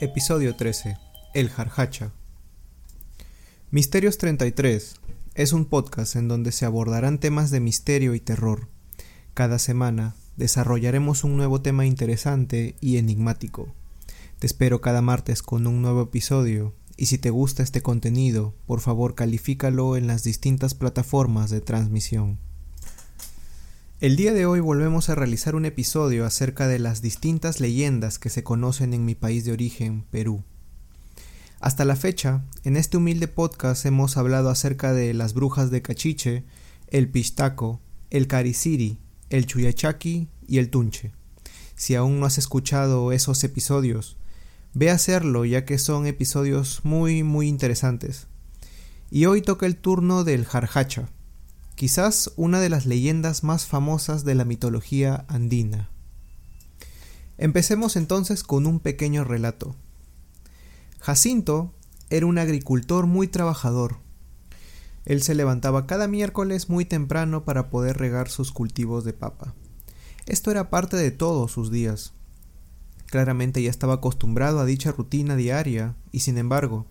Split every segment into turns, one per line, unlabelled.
Episodio 13. El Jarjacha. Misterios 33 es un podcast en donde se abordarán temas de misterio y terror. Cada semana desarrollaremos un nuevo tema interesante y enigmático. Te espero cada martes con un nuevo episodio y si te gusta este contenido, por favor califícalo en las distintas plataformas de transmisión. El día de hoy volvemos a realizar un episodio acerca de las distintas leyendas que se conocen en mi país de origen, Perú. Hasta la fecha, en este humilde podcast hemos hablado acerca de las brujas de Cachiche, el Pistaco, el Cariciri, el Chuyachaki y el Tunche. Si aún no has escuchado esos episodios, ve a hacerlo ya que son episodios muy muy interesantes. Y hoy toca el turno del Jarjacha quizás una de las leyendas más famosas de la mitología andina. Empecemos entonces con un pequeño relato. Jacinto era un agricultor muy trabajador. Él se levantaba cada miércoles muy temprano para poder regar sus cultivos de papa. Esto era parte de todos sus días. Claramente ya estaba acostumbrado a dicha rutina diaria, y sin embargo,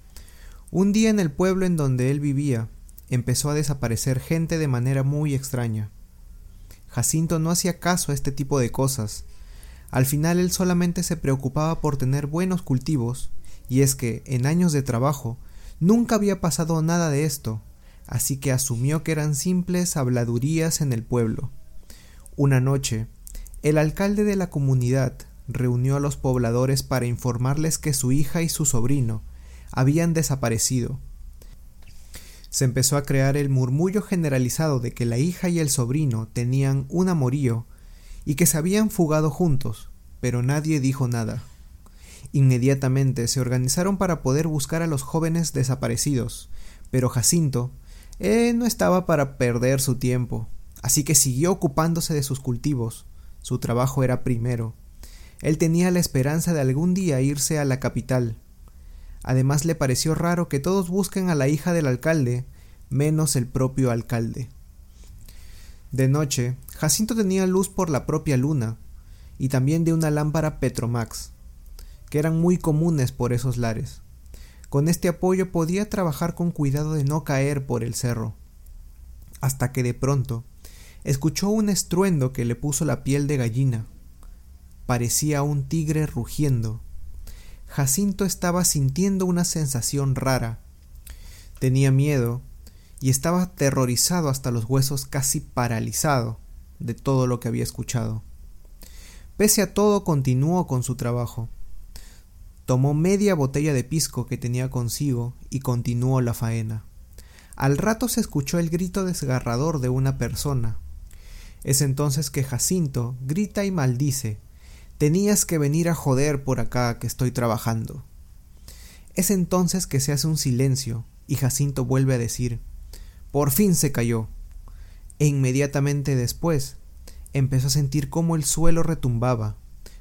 un día en el pueblo en donde él vivía, empezó a desaparecer gente de manera muy extraña. Jacinto no hacía caso a este tipo de cosas. Al final él solamente se preocupaba por tener buenos cultivos, y es que, en años de trabajo, nunca había pasado nada de esto, así que asumió que eran simples habladurías en el pueblo. Una noche, el alcalde de la comunidad reunió a los pobladores para informarles que su hija y su sobrino habían desaparecido, se empezó a crear el murmullo generalizado de que la hija y el sobrino tenían un amorío y que se habían fugado juntos, pero nadie dijo nada. Inmediatamente se organizaron para poder buscar a los jóvenes desaparecidos, pero Jacinto eh, no estaba para perder su tiempo, así que siguió ocupándose de sus cultivos. Su trabajo era primero. Él tenía la esperanza de algún día irse a la capital, Además le pareció raro que todos busquen a la hija del alcalde, menos el propio alcalde. De noche, Jacinto tenía luz por la propia luna, y también de una lámpara Petromax, que eran muy comunes por esos lares. Con este apoyo podía trabajar con cuidado de no caer por el cerro. Hasta que de pronto escuchó un estruendo que le puso la piel de gallina. Parecía un tigre rugiendo. Jacinto estaba sintiendo una sensación rara. Tenía miedo y estaba aterrorizado hasta los huesos casi paralizado de todo lo que había escuchado. Pese a todo continuó con su trabajo. Tomó media botella de pisco que tenía consigo y continuó la faena. Al rato se escuchó el grito desgarrador de una persona. Es entonces que Jacinto grita y maldice, Tenías que venir a joder por acá que estoy trabajando. Es entonces que se hace un silencio y Jacinto vuelve a decir Por fin se cayó. E inmediatamente después empezó a sentir cómo el suelo retumbaba,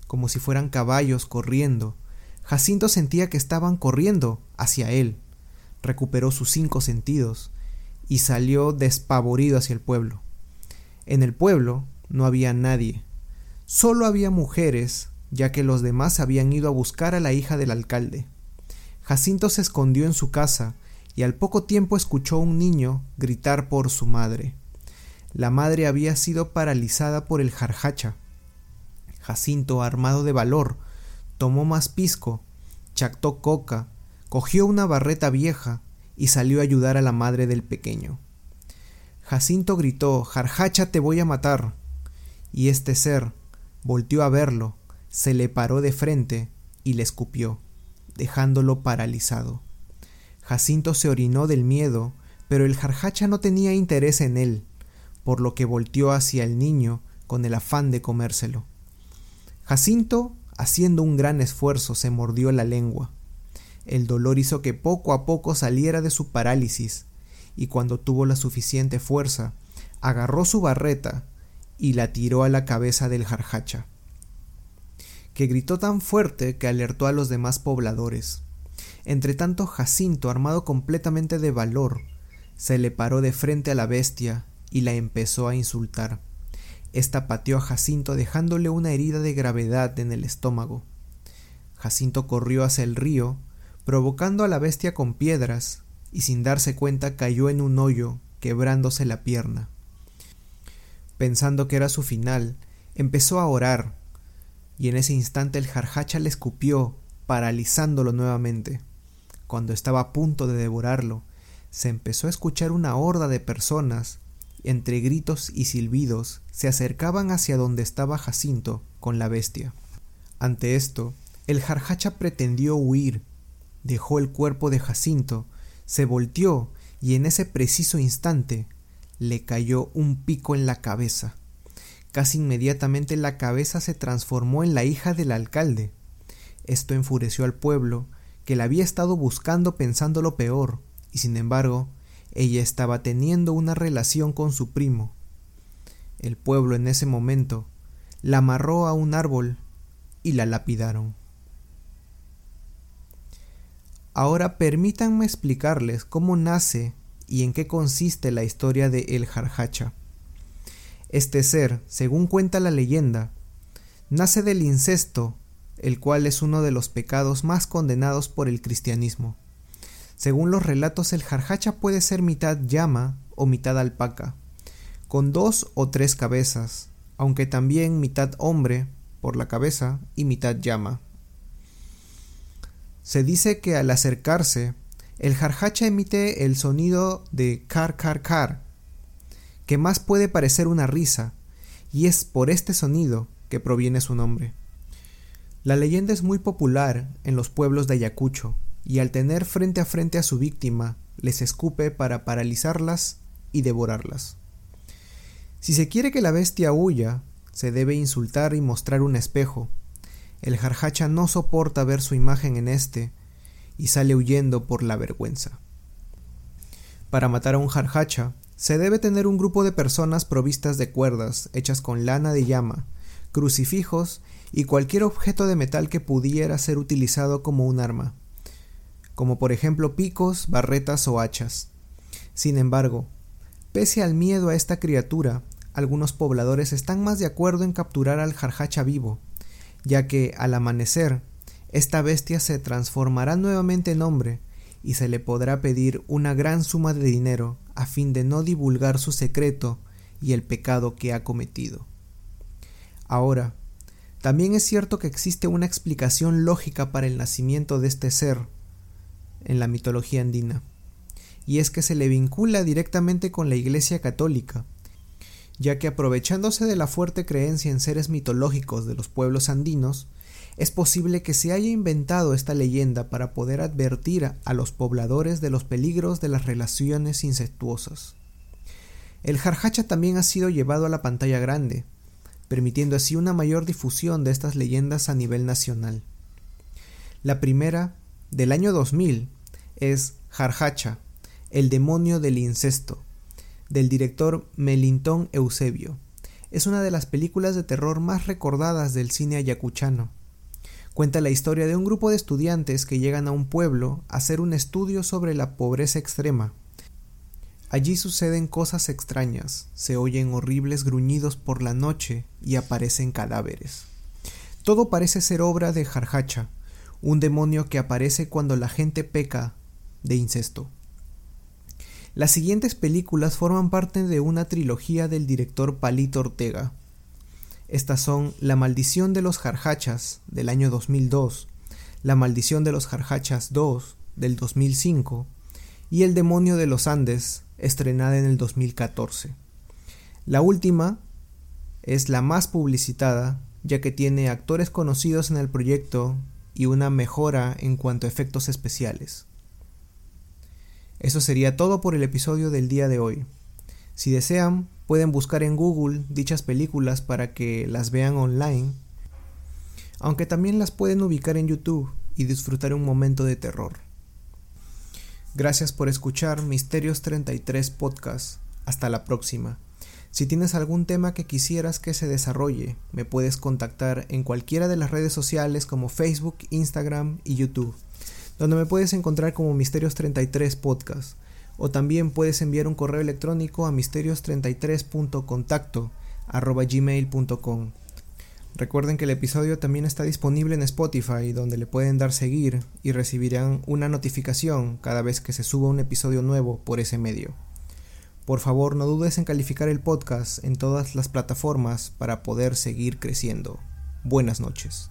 como si fueran caballos corriendo. Jacinto sentía que estaban corriendo hacia él. Recuperó sus cinco sentidos y salió despavorido hacia el pueblo. En el pueblo no había nadie, Solo había mujeres, ya que los demás habían ido a buscar a la hija del alcalde. Jacinto se escondió en su casa y al poco tiempo escuchó a un niño gritar por su madre. La madre había sido paralizada por el jarjacha. Jacinto, armado de valor, tomó más pisco, chactó coca, cogió una barreta vieja y salió a ayudar a la madre del pequeño. Jacinto gritó Jarjacha te voy a matar. Y este ser, volteó a verlo, se le paró de frente y le escupió, dejándolo paralizado. Jacinto se orinó del miedo, pero el jarjacha no tenía interés en él, por lo que volteó hacia el niño con el afán de comérselo. Jacinto, haciendo un gran esfuerzo, se mordió la lengua. El dolor hizo que poco a poco saliera de su parálisis, y cuando tuvo la suficiente fuerza, agarró su barreta y la tiró a la cabeza del jarjacha, que gritó tan fuerte que alertó a los demás pobladores. Entre tanto Jacinto, armado completamente de valor, se le paró de frente a la bestia y la empezó a insultar. Esta pateó a Jacinto dejándole una herida de gravedad en el estómago. Jacinto corrió hacia el río, provocando a la bestia con piedras, y sin darse cuenta cayó en un hoyo, quebrándose la pierna. Pensando que era su final, empezó a orar, y en ese instante el jarjacha le escupió, paralizándolo nuevamente. Cuando estaba a punto de devorarlo, se empezó a escuchar una horda de personas, entre gritos y silbidos, se acercaban hacia donde estaba Jacinto con la bestia. Ante esto, el jarjacha pretendió huir, dejó el cuerpo de Jacinto, se volteó y en ese preciso instante le cayó un pico en la cabeza. Casi inmediatamente la cabeza se transformó en la hija del alcalde. Esto enfureció al pueblo, que la había estado buscando pensando lo peor, y sin embargo, ella estaba teniendo una relación con su primo. El pueblo en ese momento la amarró a un árbol y la lapidaron. Ahora permítanme explicarles cómo nace y en qué consiste la historia de El Jarjacha. Este ser, según cuenta la leyenda, nace del incesto, el cual es uno de los pecados más condenados por el cristianismo. Según los relatos, el jarjacha puede ser mitad llama o mitad alpaca, con dos o tres cabezas, aunque también mitad hombre por la cabeza y mitad llama. Se dice que al acercarse, el jarjacha emite el sonido de car car car, que más puede parecer una risa, y es por este sonido que proviene su nombre. La leyenda es muy popular en los pueblos de Ayacucho, y al tener frente a frente a su víctima, les escupe para paralizarlas y devorarlas. Si se quiere que la bestia huya, se debe insultar y mostrar un espejo, el jarjacha no soporta ver su imagen en este y sale huyendo por la vergüenza. Para matar a un jarjacha, se debe tener un grupo de personas provistas de cuerdas hechas con lana de llama, crucifijos y cualquier objeto de metal que pudiera ser utilizado como un arma, como por ejemplo picos, barretas o hachas. Sin embargo, pese al miedo a esta criatura, algunos pobladores están más de acuerdo en capturar al jarjacha vivo, ya que al amanecer esta bestia se transformará nuevamente en hombre y se le podrá pedir una gran suma de dinero a fin de no divulgar su secreto y el pecado que ha cometido. Ahora, también es cierto que existe una explicación lógica para el nacimiento de este ser en la mitología andina, y es que se le vincula directamente con la Iglesia católica, ya que aprovechándose de la fuerte creencia en seres mitológicos de los pueblos andinos, es posible que se haya inventado esta leyenda para poder advertir a los pobladores de los peligros de las relaciones incestuosas. El jarjacha también ha sido llevado a la pantalla grande, permitiendo así una mayor difusión de estas leyendas a nivel nacional. La primera, del año 2000, es Jarjacha, el demonio del incesto, del director Melintón Eusebio. Es una de las películas de terror más recordadas del cine ayacuchano. Cuenta la historia de un grupo de estudiantes que llegan a un pueblo a hacer un estudio sobre la pobreza extrema. Allí suceden cosas extrañas, se oyen horribles gruñidos por la noche y aparecen cadáveres. Todo parece ser obra de Jarjacha, un demonio que aparece cuando la gente peca de incesto. Las siguientes películas forman parte de una trilogía del director Palito Ortega. Estas son La maldición de los jarjachas del año 2002, La maldición de los jarjachas 2 del 2005 y El demonio de los Andes, estrenada en el 2014. La última es la más publicitada, ya que tiene actores conocidos en el proyecto y una mejora en cuanto a efectos especiales. Eso sería todo por el episodio del día de hoy. Si desean, pueden buscar en Google dichas películas para que las vean online, aunque también las pueden ubicar en YouTube y disfrutar un momento de terror. Gracias por escuchar Misterios 33 Podcast. Hasta la próxima. Si tienes algún tema que quisieras que se desarrolle, me puedes contactar en cualquiera de las redes sociales como Facebook, Instagram y YouTube donde me puedes encontrar como Misterios33 Podcast, o también puedes enviar un correo electrónico a misterios33.contacto gmail.com. Recuerden que el episodio también está disponible en Spotify, donde le pueden dar seguir y recibirán una notificación cada vez que se suba un episodio nuevo por ese medio. Por favor, no dudes en calificar el podcast en todas las plataformas para poder seguir creciendo. Buenas noches.